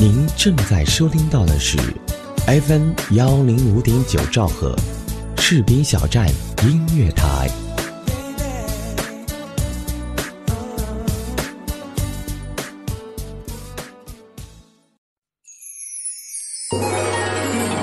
您正在收听到的是 FM 幺零五点九兆赫，士兵小站音乐台。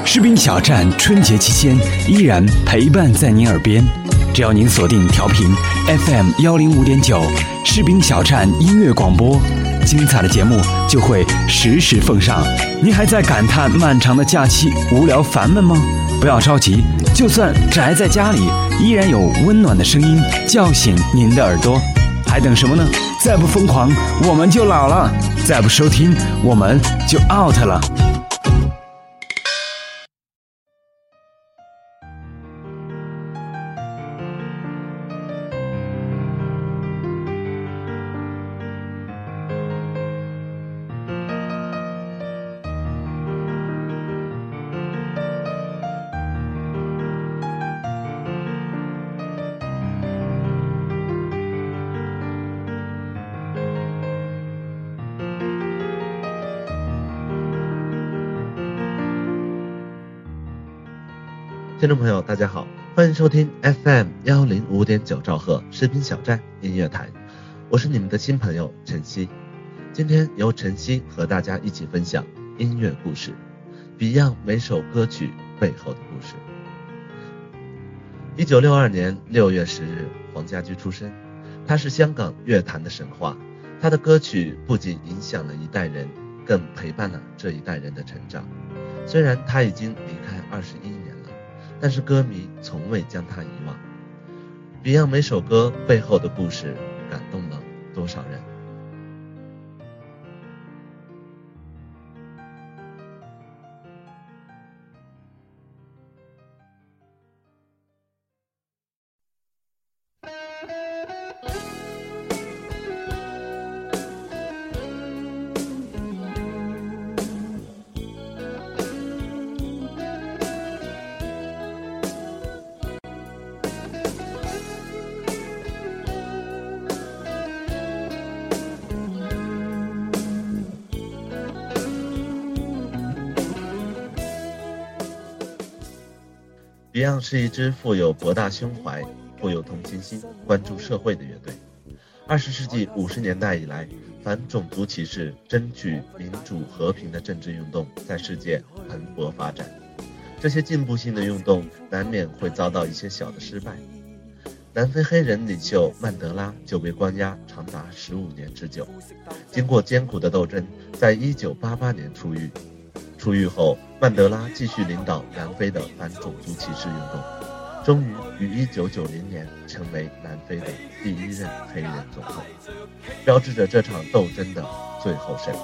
士兵小站春节期间依然陪伴在您耳边，只要您锁定调频 FM 幺零五点九，士兵小站音乐广播，精彩的节目就会实时奉上。您还在感叹漫长的假期无聊烦闷吗？不要着急，就算宅在家里，依然有温暖的声音叫醒您的耳朵。还等什么呢？再不疯狂，我们就老了；再不收听，我们就 out 了。听众朋友，大家好，欢迎收听 FM 幺零五点九兆赫视频小站音乐台，我是你们的新朋友晨曦。今天由晨曦和大家一起分享音乐故事，Beyond 每首歌曲背后的故事。一九六二年六月十日，黄家驹出生，他是香港乐坛的神话，他的歌曲不仅影响了一代人，更陪伴了这一代人的成长。虽然他已经离开二十一年。但是歌迷从未将他遗忘。Beyond 每首歌背后的故事，感动了 Beyond 是一支富有博大胸怀、富有同情心、关注社会的乐队。二十世纪五十年代以来，反种族歧视、争取民主和平的政治运动在世界蓬勃发展。这些进步性的运动难免会遭到一些小的失败。南非黑人领袖曼德拉就被关押长达十五年之久，经过艰苦的斗争，在一九八八年出狱。出狱后，曼德拉继续领导南非的反种族歧视运动，终于于1990年成为南非的第一任黑人总统，标志着这场斗争的最后胜利。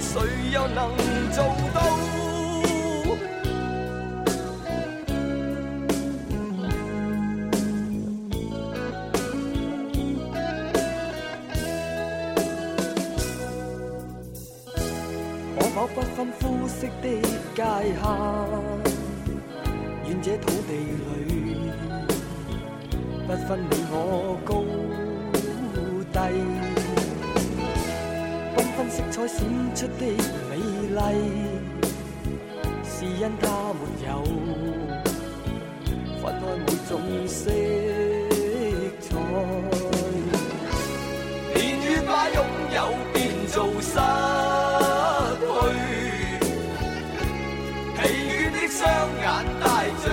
谁又能做到？可否不分肤色的界限？愿这土地里不分你我高低。色彩闪出的美丽，是因它没有分开每种色彩。年月把拥有变做失去，疲倦的双眼带着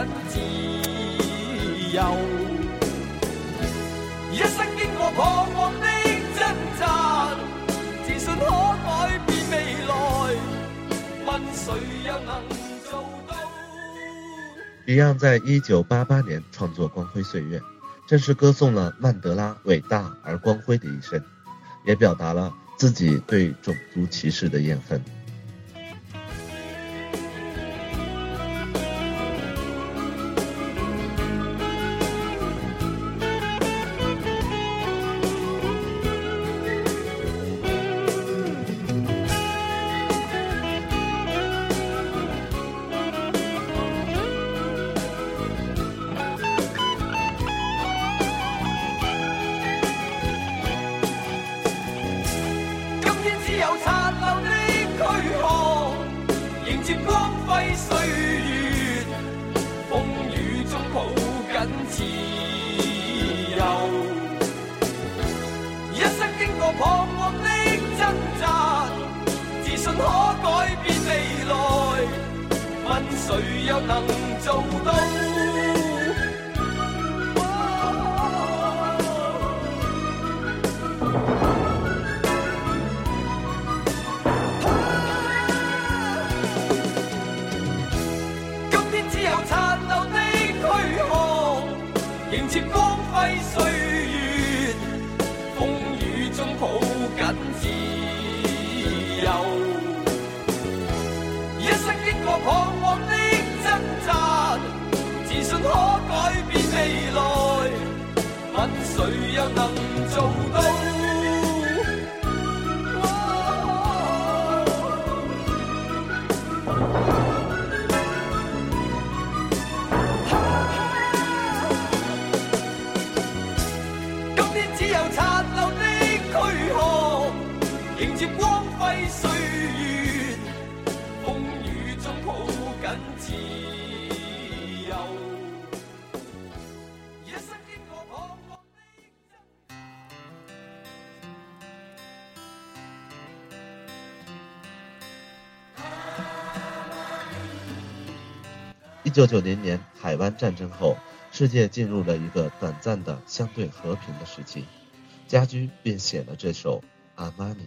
人自由。一生经过彷徨的挣扎，自信可改变未来。问谁又能做到？Beyond 在一九八八年创作《光辉岁月》，正是歌颂了曼德拉伟大而光辉的一生。也表达了自己对种族歧视的怨恨。谁又能做到？未来问谁又能做到。今天只有残留的躯壳迎接光辉。岁一九九零年海湾战争后，世界进入了一个短暂的相对和平的时期。家驹便写了这首《阿玛尼》，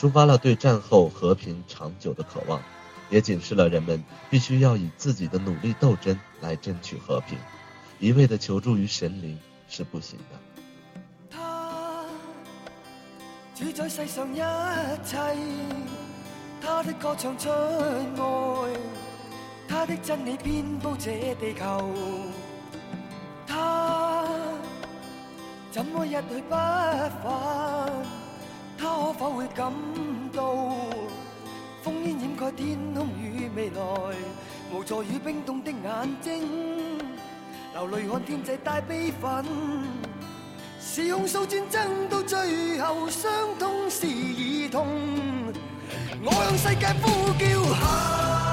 抒发了对战后和平长久的渴望，也警示了人们必须要以自己的努力斗争来争取和平，一味的求助于神灵是不行的。他主宰世上一切，他的歌唱出爱。他的真理遍布这地球，他怎么一去不返？他可否会感到烽烟掩盖天空与未来，无助与冰冻的眼睛，流泪看天际带悲愤，是控诉战争到最后，伤痛是儿童，我向世界呼叫。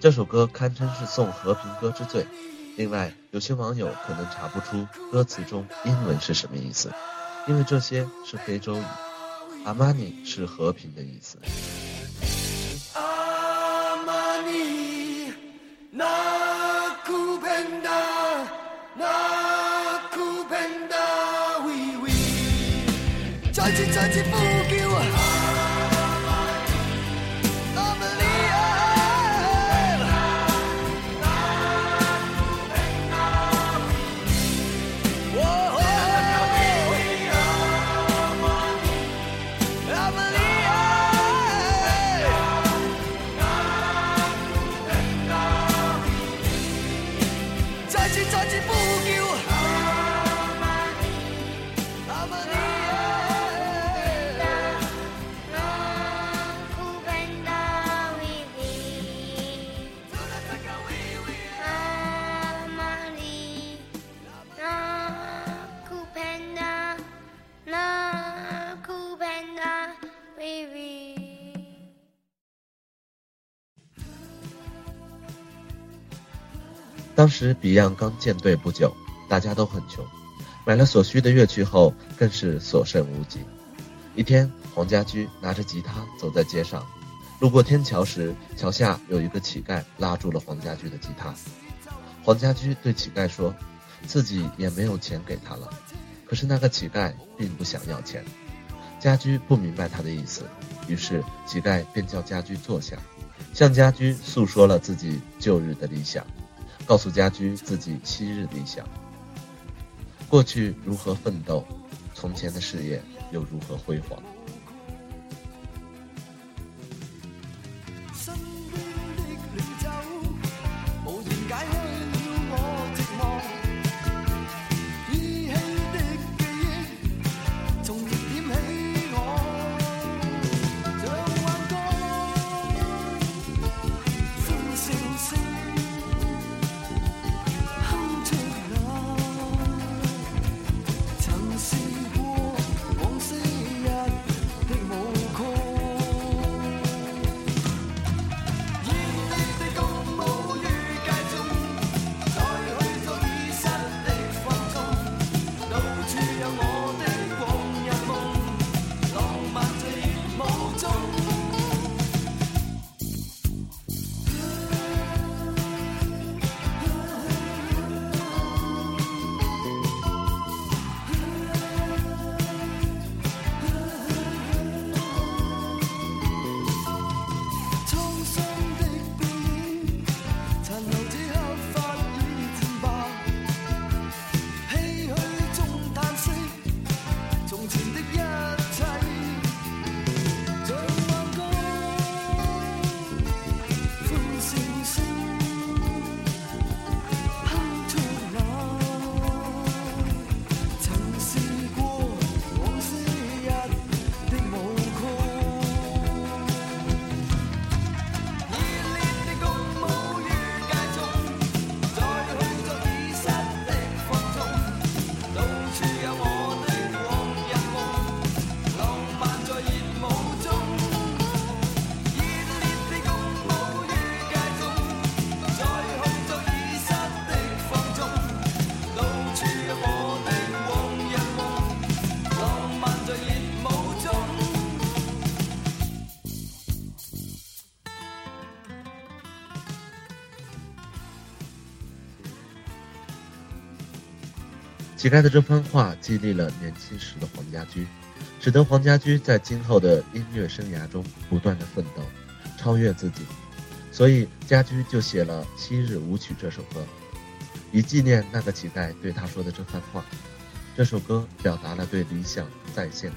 这首歌堪称是送和平歌之最。另外，有些网友可能查不出歌词中英文是什么意思，因为这些是非洲语。阿玛尼是和平的意思。当时 Beyond 刚建队不久，大家都很穷，买了所需的乐器后更是所剩无几。一天，黄家驹拿着吉他走在街上，路过天桥时，桥下有一个乞丐拉住了黄家驹的吉他。黄家驹对乞丐说：“自己也没有钱给他了。”可是那个乞丐并不想要钱。家驹不明白他的意思，于是乞丐便叫家驹坐下，向家驹诉说了自己旧日的理想。告诉家驹自己昔日理想，过去如何奋斗，从前的事业又如何辉煌。乞丐的这番话激励了年轻时的黄家驹，使得黄家驹在今后的音乐生涯中不断的奋斗，超越自己。所以家驹就写了《昔日舞曲》这首歌，以纪念那个乞丐对他说的这番话。这首歌表达了对理想再现的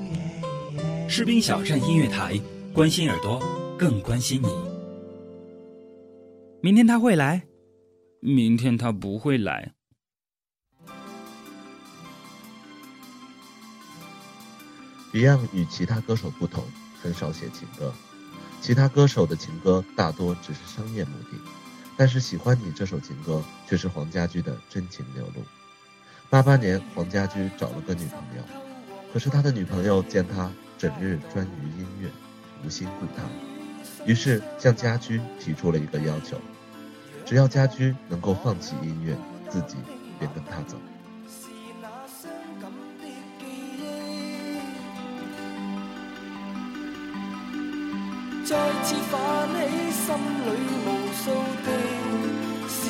士兵小站音乐台，关心耳朵，更关心你。明天他会来，明天他不会来。Beyond 与其他歌手不同，很少写情歌。其他歌手的情歌大多只是商业目的，但是《喜欢你》这首情歌却是黄家驹的真情流露。八八年，黄家驹找了个女朋友，可是他的女朋友见他整日专于音乐，无心顾他，于是向家驹提出了一个要求：只要家驹能够放弃音乐，自己便跟他走。再次泛起心里无数的思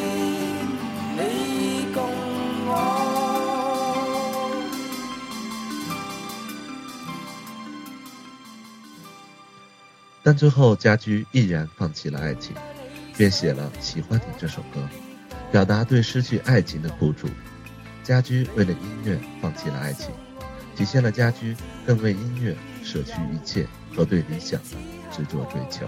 你共我。但最后，家驹毅然放弃了爱情，便写了《喜欢你》这首歌。表达对失去爱情的苦楚，家驹为了音乐放弃了爱情，体现了家驹更为音乐舍去一切和对理想的执着追求。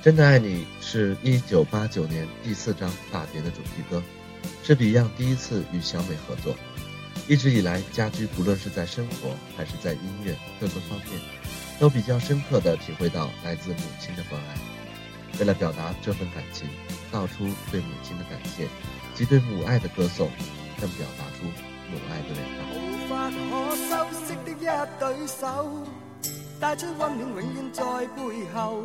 真的爱你是一九八九年第四张大碟的主题歌，是 Beyond 第一次与小美合作。一直以来，家驹不论是在生活还是在音乐各个方面，都比较深刻地体会到来自母亲的关爱。为了表达这份感情，道出对母亲的感谢及对母爱的歌颂，更表达出母爱的伟大。無法可修飾的一對手，帶出温暖永远在背后。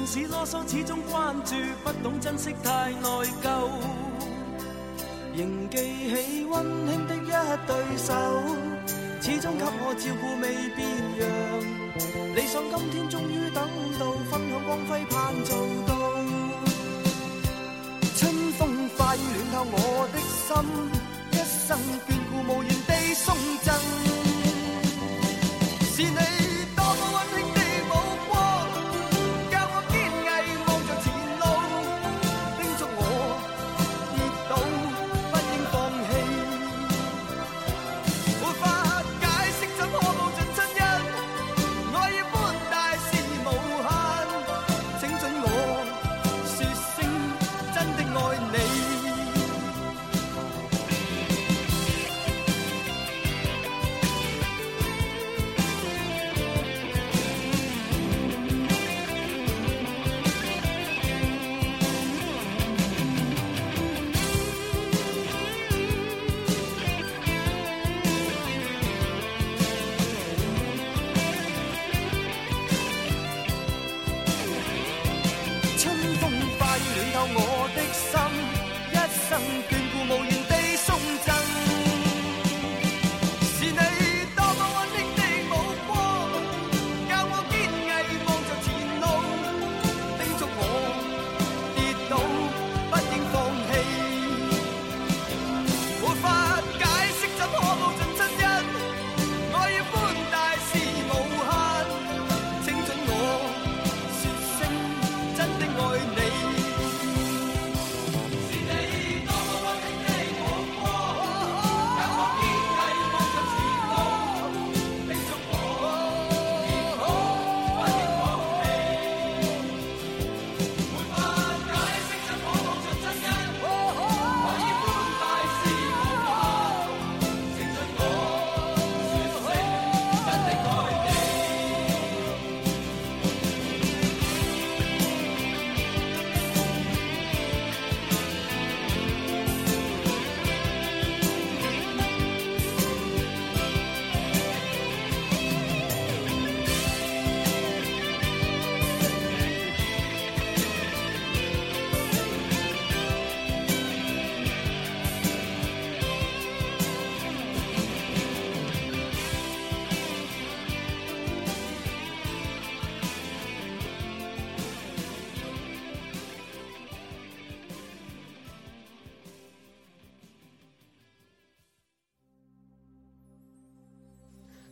縱使啰嗦，始终关注，不懂珍惜，太内疚。仍记起温馨的一对手，始终给我照顾未变样。理想今天终于等到，分享光辉盼做到。春风化雨暖透我的心，一生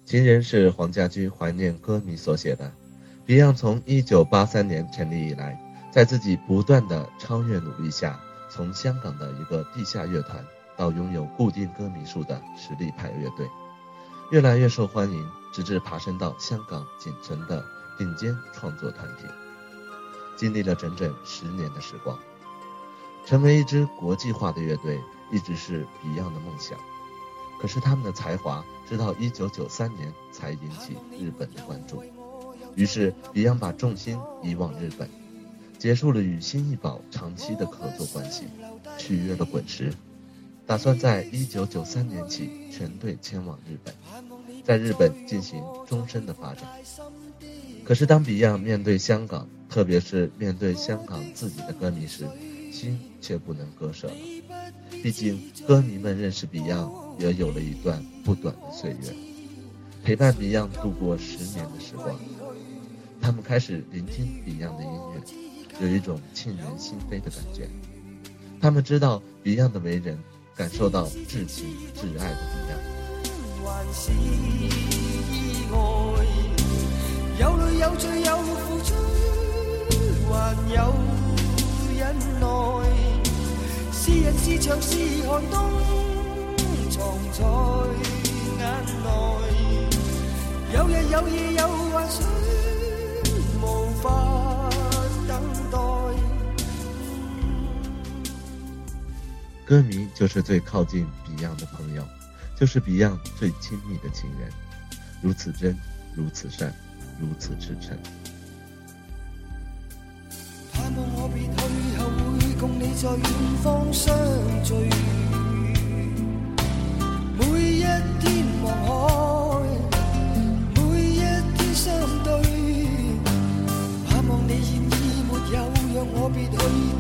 情人是黄家驹怀念歌迷所写的。Beyond 从一九八三年成立以来，在自己不断的超越努力下，从香港的一个地下乐团到拥有固定歌迷数的实力派乐队，越来越受欢迎，直至爬升到香港仅存的顶尖创作团体。经历了整整十年的时光，成为一支国际化的乐队。一直是 Beyond 的梦想。可是他们的才华直到1993年才引起日本的关注，于是 Beyond 把重心移往日本，结束了与新艺宝长期的合作关系，续约了滚石，打算在1993年起全队迁往日本，在日本进行终身的发展。可是当 Beyond 面对香港，特别是面对香港自己的歌迷时，心却不能割舍了。毕竟歌迷们认识 Beyond。也有了一段不短的岁月，陪伴 Beyond 度过十年的时光。他们开始聆听 Beyond 的音乐，有一种沁人心扉的感觉。他们知道 Beyond 的为人，感受到至情至爱的 Beyond。在眼内，有日有夜有幻想，无法等待。歌迷就是最靠近 Beyond 的朋友，就是 Beyond 最亲密的情人，如此真，如此善，如此赤诚。盼望我别去后，会共你在远方相聚。海每一天相对盼望你现已没有让我别去。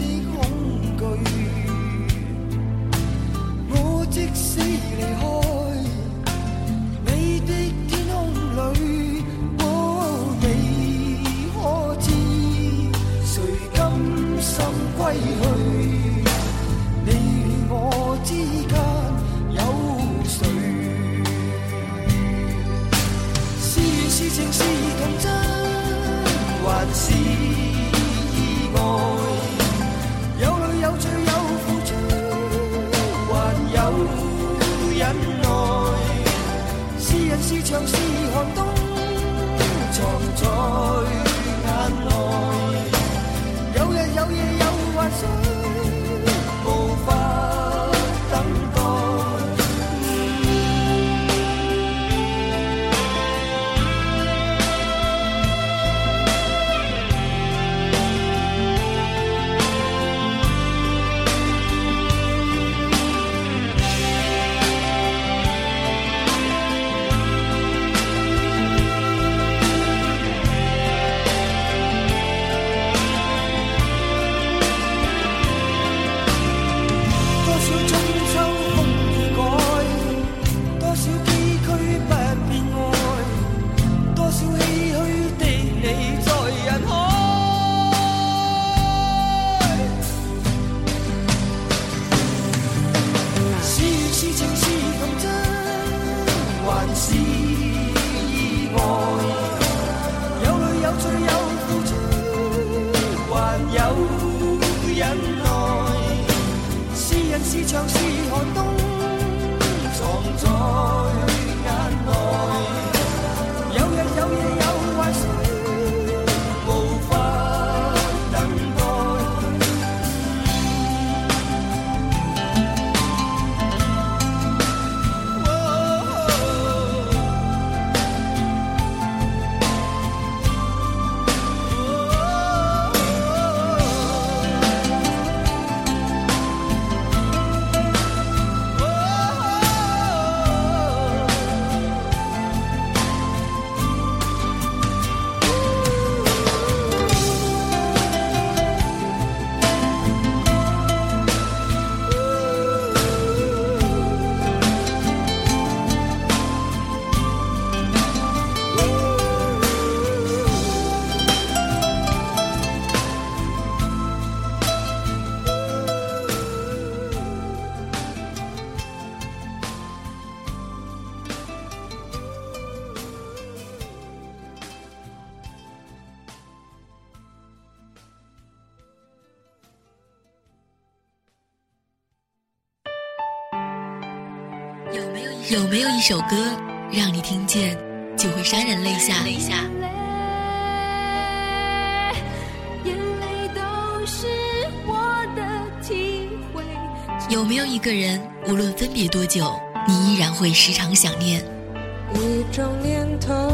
首歌，让你听见就会潸然泪下？眼泪都是我的体会，有没有一个人，无论分别多久，你依然会时常想念？一种念头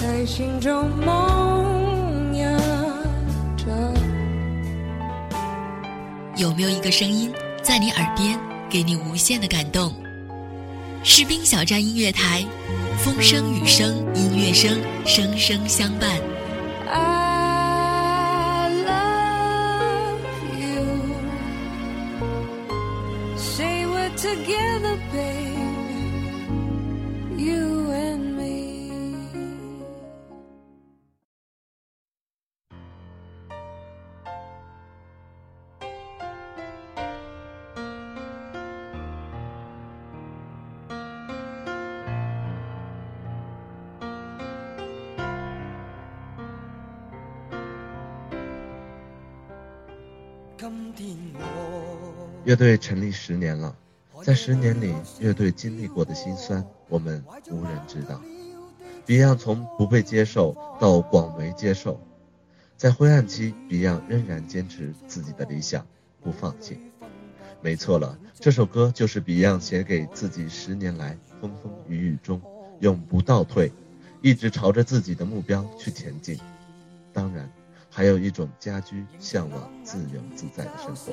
在心中萌芽着。有没有一个声音在你耳边，给你无限的感动？士兵小站音乐台，风声雨声音乐声，声声相伴。I love you. Say we're together, baby. 乐队成立十年了，在十年里，乐队经历过的辛酸，我们无人知道。Beyond 从不被接受到广为接受，在灰暗期，Beyond 仍然坚持自己的理想，不放弃。没错了，这首歌就是 Beyond 写给自己十年来风风雨雨中永不倒退，一直朝着自己的目标去前进。当然，还有一种家居向往自由自在的生活。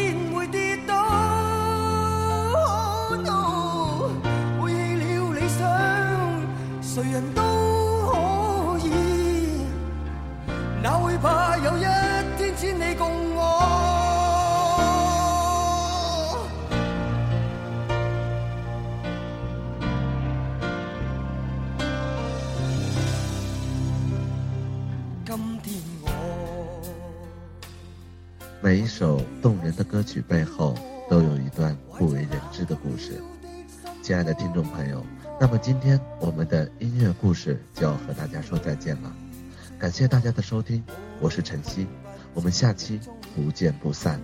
想，誰人都可以。哪會怕有一天千里共我？今天我。每一首动人的歌曲背后，都有一段不为人知的故事。亲爱的听众朋友，那么今天我们的故事就要和大家说再见了。感谢大家的收听，我是晨曦，我们下期不见不散。